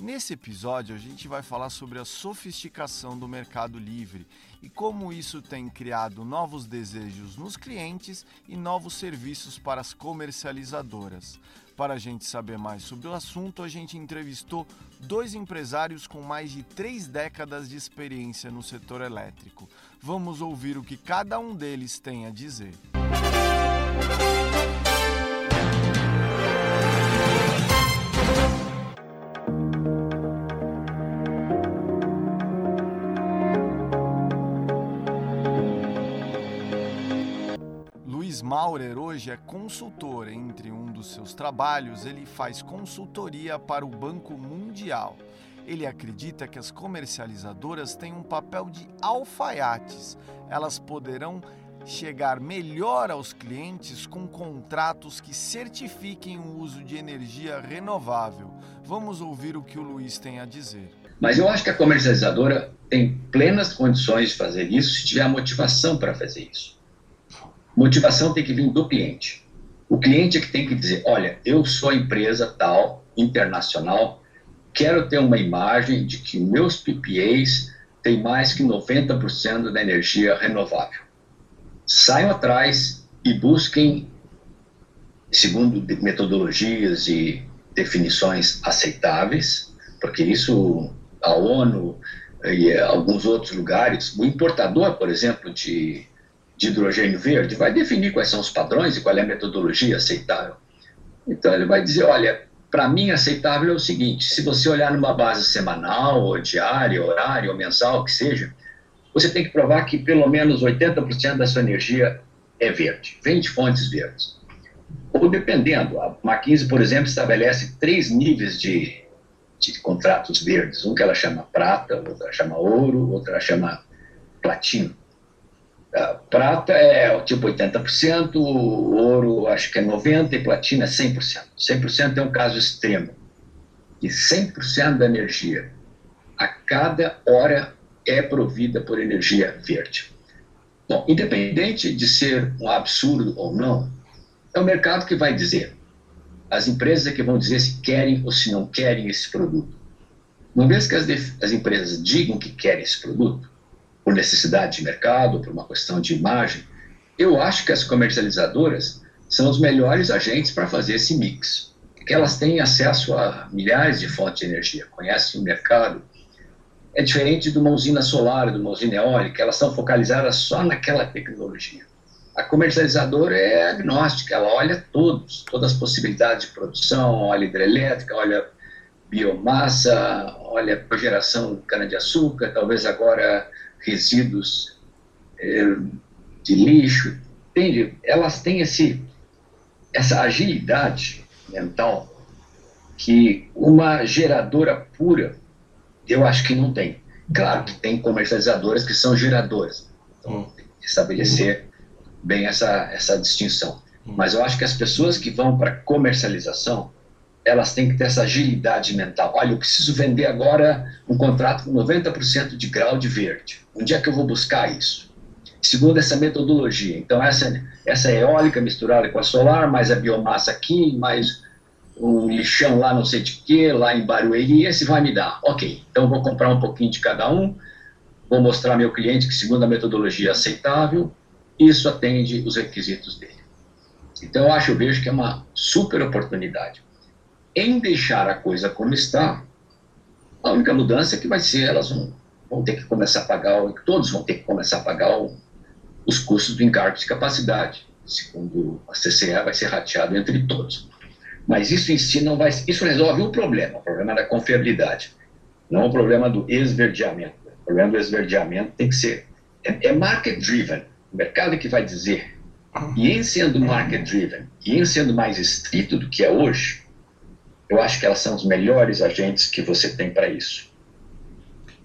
Nesse episódio, a gente vai falar sobre a sofisticação do mercado livre e como isso tem criado novos desejos nos clientes e novos serviços para as comercializadoras. Para a gente saber mais sobre o assunto, a gente entrevistou dois empresários com mais de três décadas de experiência no setor elétrico. Vamos ouvir o que cada um deles tem a dizer. Maurer hoje é consultor. Entre um dos seus trabalhos, ele faz consultoria para o Banco Mundial. Ele acredita que as comercializadoras têm um papel de alfaiates. Elas poderão chegar melhor aos clientes com contratos que certifiquem o uso de energia renovável. Vamos ouvir o que o Luiz tem a dizer. Mas eu acho que a comercializadora tem plenas condições de fazer isso se tiver a motivação para fazer isso. Motivação tem que vir do cliente. O cliente é que tem que dizer: olha, eu sou empresa tal, internacional, quero ter uma imagem de que meus PPAs têm mais que 90% da energia renovável. Saiam atrás e busquem, segundo metodologias e definições aceitáveis, porque isso a ONU e alguns outros lugares, o importador, por exemplo, de de hidrogênio verde, vai definir quais são os padrões e qual é a metodologia aceitável. Então, ele vai dizer: olha, para mim, aceitável é o seguinte: se você olhar numa base semanal, ou diária, horária, ou mensal, que seja, você tem que provar que pelo menos 80% da sua energia é verde, vem de fontes verdes. Ou dependendo, a McKinsey, por exemplo, estabelece três níveis de, de contratos verdes: um que ela chama prata, outro chama ouro, outro chama platino. A prata é tipo 80%, ouro acho que é 90% e platina é 100%. 100% é um caso extremo. E 100% da energia a cada hora é provida por energia verde. Bom, independente de ser um absurdo ou não, é o mercado que vai dizer. As empresas é que vão dizer se querem ou se não querem esse produto. Uma vez que as, as empresas digam que querem esse produto, por necessidade de mercado, por uma questão de imagem, eu acho que as comercializadoras são os melhores agentes para fazer esse mix. Porque elas têm acesso a milhares de fontes de energia, conhecem o mercado. É diferente de uma usina solar, de uma usina eólica, elas são focalizadas só naquela tecnologia. A comercializadora é agnóstica, ela olha todos, todas as possibilidades de produção, olha hidrelétrica, olha biomassa, olha geração de cana-de-açúcar, talvez agora resíduos é, de lixo, entende? Elas têm esse, essa agilidade mental que uma geradora pura, eu acho que não tem. Claro que tem comercializadoras que são geradoras, então hum. tem que estabelecer bem essa, essa distinção. Hum. Mas eu acho que as pessoas que vão para comercialização, elas têm que ter essa agilidade mental. Olha, eu preciso vender agora um contrato com 90% de grau de verde. Onde é que eu vou buscar isso? Segundo essa metodologia. Então, essa, essa eólica misturada com a solar, mais a biomassa aqui, mais um lixão lá não sei de que, lá em Barueri, esse vai me dar. Ok, então vou comprar um pouquinho de cada um, vou mostrar ao meu cliente que, segundo a metodologia é aceitável, isso atende os requisitos dele. Então, eu acho, eu vejo que é uma super oportunidade em deixar a coisa como está, a única mudança é que vai ser, elas vão, vão ter que começar a pagar, todos vão ter que começar a pagar o, os custos do encargo de capacidade. Segundo a CCE, vai ser rateado entre todos. Mas isso em si não vai. Isso resolve um problema, o problema da confiabilidade, não o problema do esverdeamento. O problema do esverdeamento tem que ser. É, é market driven. O mercado é que vai dizer. E em sendo market driven, e em sendo mais estrito do que é hoje, eu acho que elas são os melhores agentes que você tem para isso.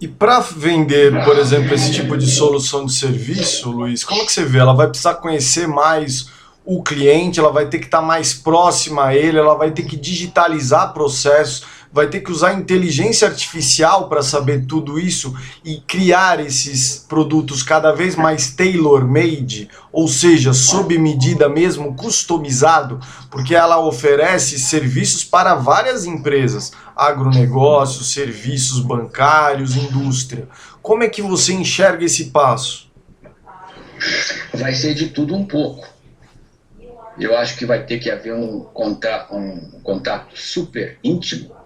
E para vender, por exemplo, esse tipo de solução de serviço, Luiz, como que você vê? Ela vai precisar conhecer mais o cliente, ela vai ter que estar tá mais próxima a ele, ela vai ter que digitalizar processos, vai ter que usar inteligência artificial para saber tudo isso e criar esses produtos cada vez mais tailor-made, ou seja, sob medida mesmo, customizado, porque ela oferece serviços para várias empresas, agronegócio, serviços bancários, indústria. Como é que você enxerga esse passo? Vai ser de tudo um pouco. Eu acho que vai ter que haver um contato, um contato super íntimo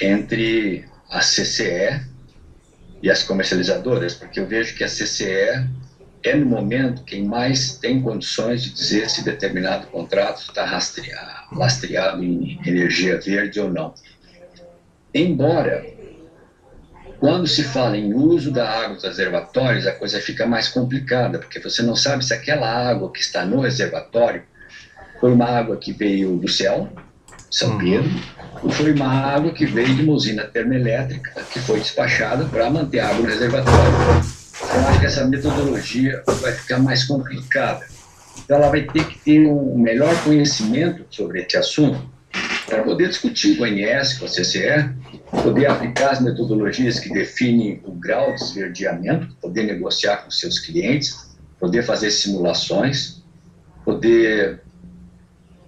entre a CCE e as comercializadoras, porque eu vejo que a CCE é, no momento, quem mais tem condições de dizer se determinado contrato está lastreado em energia verde ou não. Embora, quando se fala em uso da água dos reservatórios, a coisa fica mais complicada, porque você não sabe se aquela água que está no reservatório foi uma água que veio do céu, São uhum. Pedro, foi uma água que veio de uma usina termoelétrica que foi despachada para manter a água no reservatório. Eu acho que essa metodologia vai ficar mais complicada. Então, ela vai ter que ter um melhor conhecimento sobre esse assunto para poder discutir com a INS, com a CCE, poder aplicar as metodologias que definem o grau de esverdeamento, poder negociar com seus clientes, poder fazer simulações, poder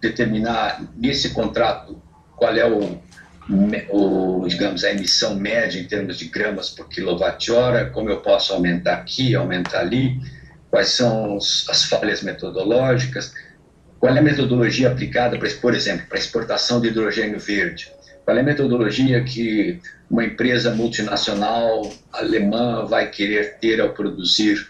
determinar nesse contrato qual é o, o, digamos, a emissão média em termos de gramas por quilowatt-hora, como eu posso aumentar aqui, aumentar ali, quais são as falhas metodológicas, qual é a metodologia aplicada, para, por exemplo, para exportação de hidrogênio verde, qual é a metodologia que uma empresa multinacional alemã vai querer ter ao produzir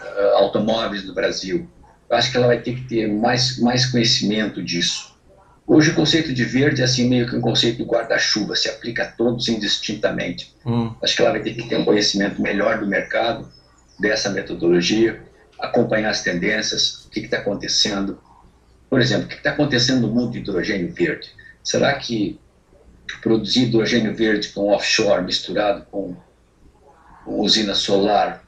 uh, automóveis no Brasil. Eu acho que ela vai ter que ter mais, mais conhecimento disso. Hoje o conceito de verde é assim meio que um conceito do guarda-chuva, se aplica a todos indistintamente. Hum. Acho que ela vai ter que ter um conhecimento melhor do mercado, dessa metodologia, acompanhar as tendências, o que está acontecendo. Por exemplo, o que está acontecendo no mundo de hidrogênio verde? Será que produzir hidrogênio verde com offshore misturado com, com usina solar,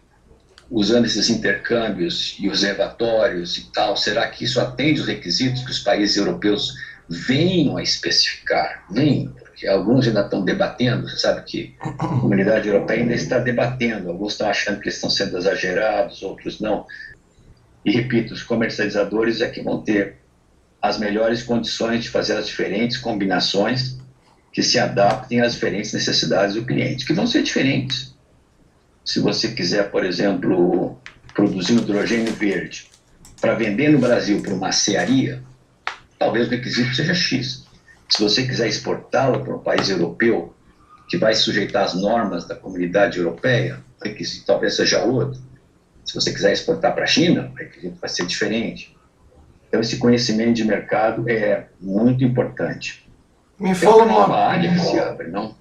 usando esses intercâmbios e os reservatórios e tal, será que isso atende os requisitos que os países europeus venham a especificar, venham, porque alguns ainda estão debatendo, você sabe que a comunidade europeia ainda está debatendo, alguns estão achando que estão sendo exagerados, outros não. E repito, os comercializadores é que vão ter as melhores condições de fazer as diferentes combinações que se adaptem às diferentes necessidades do cliente, que vão ser diferentes. Se você quiser, por exemplo, produzir hidrogênio verde para vender no Brasil para uma cearia, talvez o requisito seja X. Se você quiser exportá-lo para um país europeu, que vai sujeitar as normas da comunidade europeia, o requisito talvez seja outro. Se você quiser exportar para a China, o requisito vai ser diferente. Então, esse conhecimento de mercado é muito importante. Me fala é uma área que se abre, não?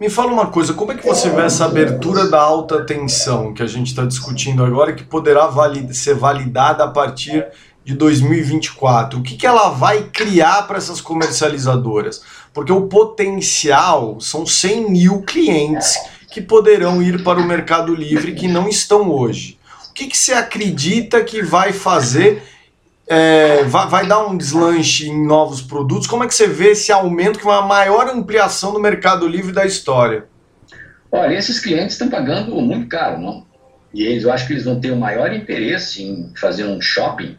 Me fala uma coisa, como é que você vê essa abertura da alta tensão que a gente está discutindo agora, que poderá valid ser validada a partir de 2024? O que, que ela vai criar para essas comercializadoras? Porque o potencial são 100 mil clientes que poderão ir para o Mercado Livre que não estão hoje. O que, que você acredita que vai fazer? É, vai, vai, dar um deslanche em novos produtos? Como é que você vê esse aumento, que é uma maior ampliação do Mercado Livre da história? Olha, esses clientes estão pagando muito caro, não? E eles, eu acho que eles vão ter o maior interesse em fazer um shopping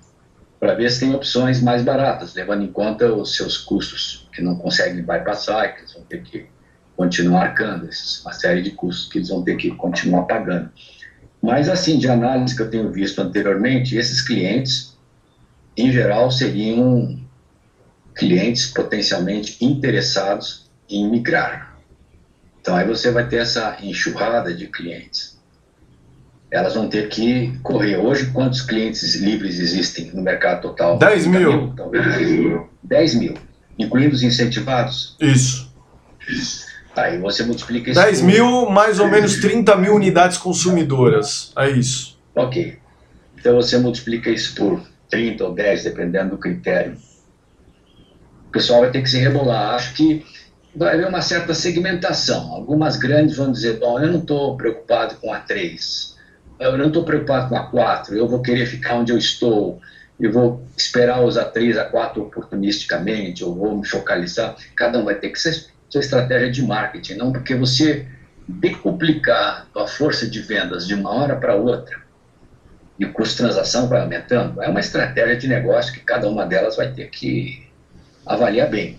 para ver se tem opções mais baratas, levando em conta os seus custos, que não conseguem bypassar, que eles vão ter que continuar arcando, uma série de custos que eles vão ter que continuar pagando. Mas, assim, de análise que eu tenho visto anteriormente, esses clientes, em geral, seriam clientes potencialmente interessados em migrar. Então, aí você vai ter essa enxurrada de clientes elas vão ter que correr. Hoje, quantos clientes livres existem no mercado total? 10 mil. mil talvez 10 mil, incluindo os incentivados? Isso. Aí você multiplica isso. 10 por... mil, mais ou menos 30 mil unidades consumidoras. É isso. Ok. Então você multiplica isso por 30 ou 10, dependendo do critério. O pessoal vai ter que se rebolar. Acho que vai haver uma certa segmentação. Algumas grandes vão dizer, bom, eu não estou preocupado com a 3, eu não estou preocupado com a 4, eu vou querer ficar onde eu estou, eu vou esperar usar 3 a 4 oportunisticamente, eu vou me focalizar. Cada um vai ter que ser sua estratégia de marketing, não porque você decuplicar a força de vendas de uma hora para outra e o custo de transação vai aumentando, é uma estratégia de negócio que cada uma delas vai ter que avaliar bem.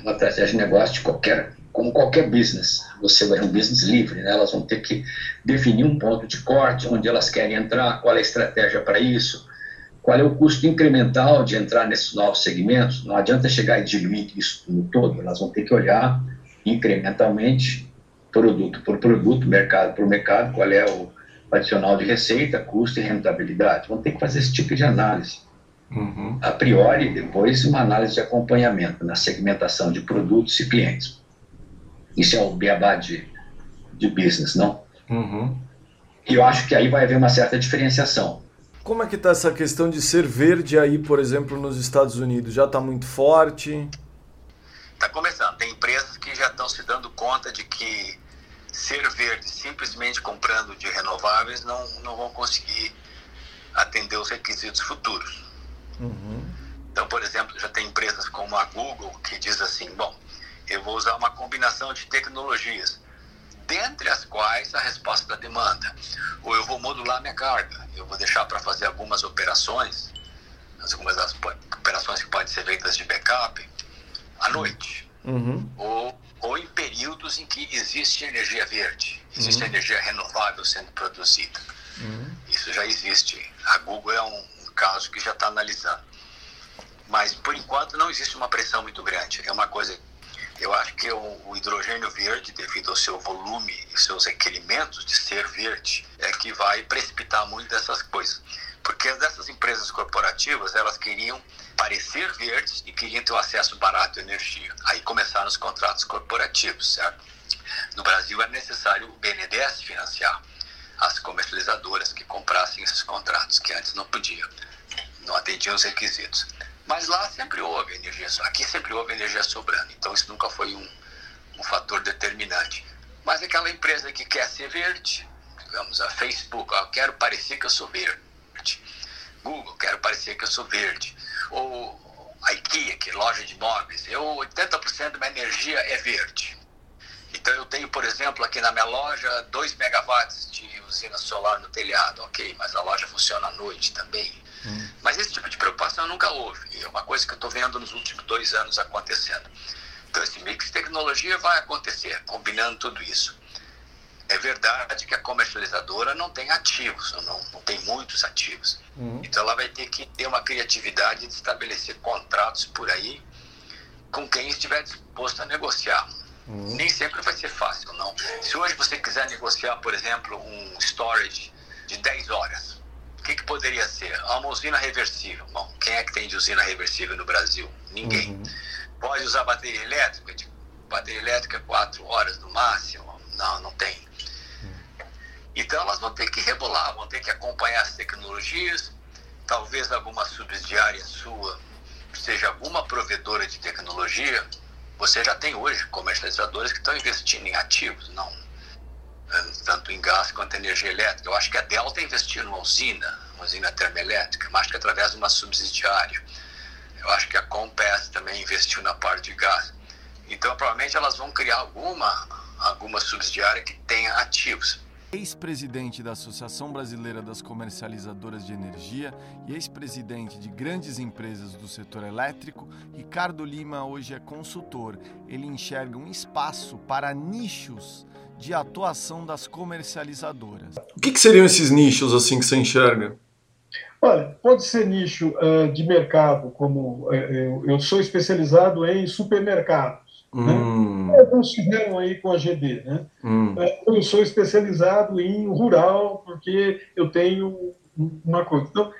Uma estratégia de negócio de qualquer, como qualquer business. Você vai um business livre, né? elas vão ter que definir um ponto de corte, onde elas querem entrar, qual é a estratégia para isso, qual é o custo incremental de entrar nesses novos segmentos. Não adianta chegar e diluir isso no todo, elas vão ter que olhar incrementalmente, produto por produto, mercado por mercado, qual é o adicional de receita, custo e rentabilidade. Vão ter que fazer esse tipo de análise. Uhum. A priori, depois uma análise de acompanhamento na segmentação de produtos e clientes. Isso é o beabá de, de business, não? Uhum. E eu acho que aí vai haver uma certa diferenciação. Como é que está essa questão de ser verde aí, por exemplo, nos Estados Unidos? Já está muito forte? Está começando. Tem empresas que já estão se dando conta de que ser verde simplesmente comprando de renováveis não, não vão conseguir atender os requisitos futuros. Uhum. Então, por exemplo, já tem empresas como a Google que diz assim, bom, eu vou usar uma combinação de tecnologias, dentre as quais a resposta da demanda. Ou eu vou modular minha carga, eu vou deixar para fazer algumas operações, algumas das operações que podem ser feitas de backup, à noite. Uhum. Ou, ou em períodos em que existe energia verde, existe uhum. energia renovável sendo produzida. Uhum. Isso já existe. A Google é um, caso que já está analisando. Mas, por enquanto, não existe uma pressão muito grande. É uma coisa. Eu acho que o, o hidrogênio verde, devido ao seu volume e seus requerimentos de ser verde, é que vai precipitar muito dessas coisas. Porque dessas empresas corporativas, elas queriam parecer verdes e queriam ter o acesso barato à energia. Aí começaram os contratos corporativos, certo? No Brasil é necessário o BNDES financiar as comercializadoras que comprassem esses contratos, que antes não podia não atendiam os requisitos. Mas lá sempre houve energia, aqui sempre houve energia sobrando, então isso nunca foi um, um fator determinante. Mas aquela empresa que quer ser verde, digamos, a Facebook, ó, quero parecer que eu sou verde. Google, quero parecer que eu sou verde. Ou a IKEA, que é loja de móveis, eu 80% da minha energia é verde. Então eu tenho, por exemplo, aqui na minha loja 2 megawatts de usina solar no telhado, ok, mas a loja funciona à noite também. Hum. Mas esse tipo de preocupação nunca houve. É uma coisa que eu estou vendo nos últimos dois anos acontecendo. Então, esse mix de tecnologia vai acontecer, combinando tudo isso. É verdade que a comercializadora não tem ativos, não, não tem muitos ativos. Uhum. Então, ela vai ter que ter uma criatividade de estabelecer contratos por aí com quem estiver disposto a negociar. Uhum. Nem sempre vai ser fácil, não. Se hoje você quiser negociar, por exemplo, um storage de 10 horas, que, que poderia ser? Uma usina reversível. Bom, quem é que tem de usina reversível no Brasil? Ninguém. Uhum. Pode usar bateria elétrica? Tipo, bateria elétrica, quatro horas no máximo? Não, não tem. Então elas vão ter que rebolar, vão ter que acompanhar as tecnologias. Talvez alguma subsidiária sua seja alguma provedora de tecnologia. Você já tem hoje comercializadores que estão investindo em ativos, não tanto em gás quanto em energia elétrica. Eu acho que a Delta investiu numa usina, uma usina termoelétrica, mas que através de uma subsidiária. Eu acho que a Compass também investiu na parte de gás. Então, provavelmente elas vão criar alguma, alguma subsidiária que tenha ativos. Ex-presidente da Associação Brasileira das Comercializadoras de Energia e ex-presidente de grandes empresas do setor elétrico, Ricardo Lima hoje é consultor. Ele enxerga um espaço para nichos de atuação das comercializadoras. O que, que seriam esses nichos assim que você enxerga? Olha, pode ser nicho uh, de mercado, como uh, eu, eu, sou especializado em supermercados. Né? Hum. Né? Alguns aí com a GD. Né? Hum. Eu sou especializado em rural, porque eu tenho uma coisa. Então,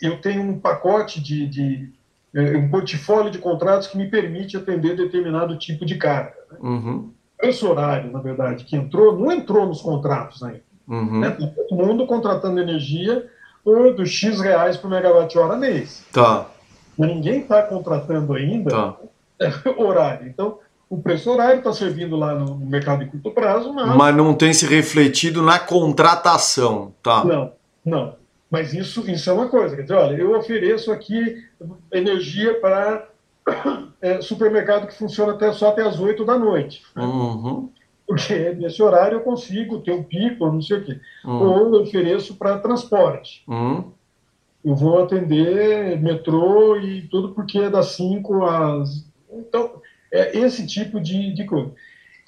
eu tenho um pacote de, de um portfólio de contratos que me permite atender determinado tipo de carga. Né? Uhum esse horário, na verdade, que entrou, não entrou nos contratos ainda. Uhum. Né? Todo mundo contratando energia por, dos X reais por megawatt-hora mês. Tá. Mas ninguém está contratando ainda tá. horário. Então, o preço horário está servindo lá no mercado de curto prazo, mas... Mas não tem se refletido na contratação, tá? Não, não. Mas isso, isso é uma coisa. Quer dizer, olha, eu ofereço aqui energia para é, supermercado que funciona até, só até as 8 da noite. Uhum. Porque nesse horário eu consigo ter um pico, não sei o quê. Uhum. Ou eu ofereço para transporte. Uhum. Eu vou atender metrô e tudo porque é das 5 às. Então, é esse tipo de, de coisa.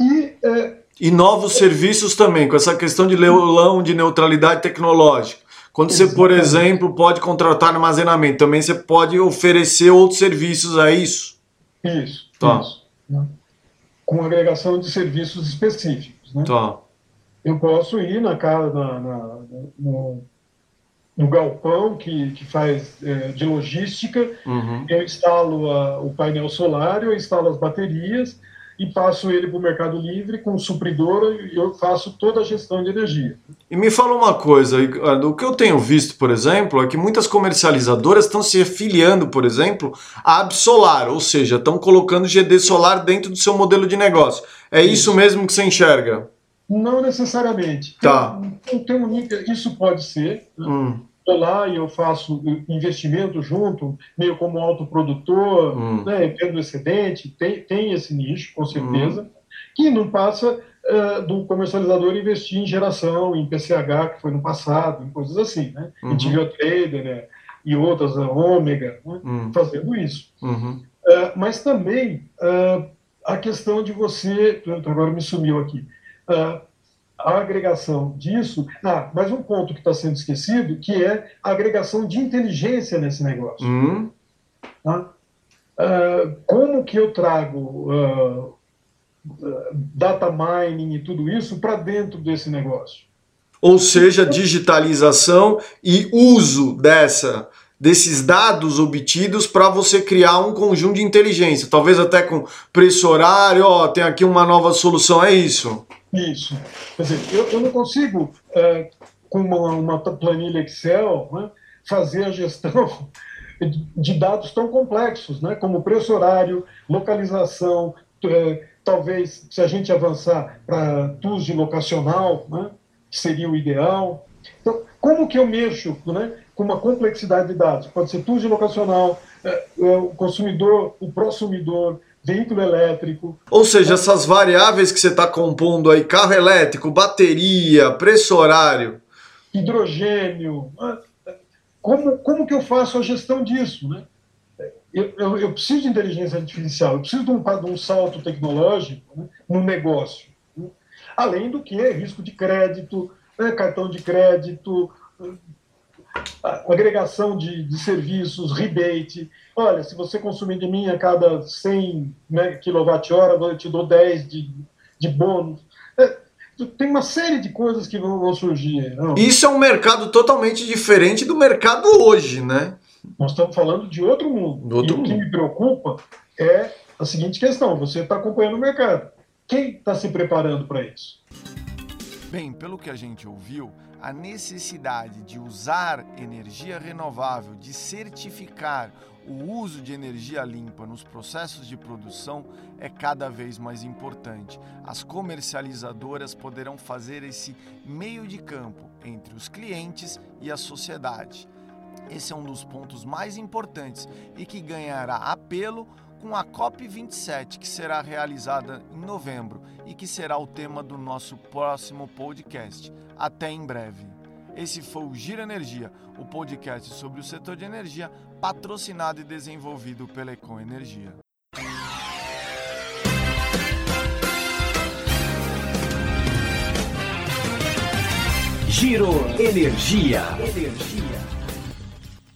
E, é, e novos é, serviços também, com essa questão de leilão de neutralidade tecnológica. Quando você, por exemplo, pode contratar armazenamento, também você pode oferecer outros serviços a isso? Isso. Tá. Isso, né? Com agregação de serviços específicos. Né? Tá. Eu posso ir na casa, na, na, no, no galpão que, que faz é, de logística, uhum. eu instalo a, o painel solar, eu instalo as baterias e passo ele para o Mercado Livre com supridora e eu faço toda a gestão de energia. E me fala uma coisa, o que eu tenho visto, por exemplo, é que muitas comercializadoras estão se afiliando, por exemplo, à Absolar, ou seja, estão colocando GD solar dentro do seu modelo de negócio. É isso, isso mesmo que você enxerga? Não necessariamente. Tá. Tem, tem um, isso pode ser. Né? Hum estou lá e eu faço investimento junto, meio como autoprodutor, hum. né, vendo excedente, tem, tem esse nicho, com certeza, hum. que não passa uh, do comercializador investir em geração, em PCH, que foi no passado, em coisas assim, né? Uhum. Em Trader né, e outras, a Ômega, né, uhum. fazendo isso. Uhum. Uh, mas também uh, a questão de você, agora me sumiu aqui, a agregação disso. Ah, mais um ponto que está sendo esquecido, que é a agregação de inteligência nesse negócio. Uhum. Tá? Uh, como que eu trago uh, data mining e tudo isso para dentro desse negócio? Ou seja, digitalização e uso dessa desses dados obtidos para você criar um conjunto de inteligência, talvez até com preço horário, ó, tem aqui uma nova solução, é isso. Isso. Quer dizer, eu, eu não consigo, é, com uma, uma, planilha Excel, né, fazer a gestão de dados tão complexos, né, como preço horário, localização, é, talvez, se a gente avançar para tools de locacional, né, que seria o ideal. Então, como que eu mexo né, com uma complexidade de dados? Pode ser tools de locacional, é, é o consumidor, o prosumidor, veículo elétrico. Ou seja, essas variáveis que você está compondo aí, carro elétrico, bateria, preço horário. Hidrogênio. Né? Como, como que eu faço a gestão disso? Né? Eu, eu, eu preciso de inteligência artificial, eu preciso de um, de um salto tecnológico né, no negócio. Né? Além do que risco de crédito, né, cartão de crédito, agregação de, de, serviços, rebate. Olha, se você consumir de mim a cada 100 né, kWh, eu te dou 10 de, de bônus. É, tem uma série de coisas que vão, vão surgir. Não? Isso é um mercado totalmente diferente do mercado hoje, né? Nós estamos falando de outro mundo. Outro e mundo. o que me preocupa é a seguinte questão: você está acompanhando o mercado. Quem está se preparando para isso? Bem, pelo que a gente ouviu, a necessidade de usar energia renovável, de certificar o uso de energia limpa nos processos de produção é cada vez mais importante. As comercializadoras poderão fazer esse meio de campo entre os clientes e a sociedade. Esse é um dos pontos mais importantes e que ganhará apelo com a COP27, que será realizada em novembro e que será o tema do nosso próximo podcast. Até em breve. Esse foi o Gira Energia, o podcast sobre o setor de energia, patrocinado e desenvolvido pela Econ Energia. Giro Energia. Energia.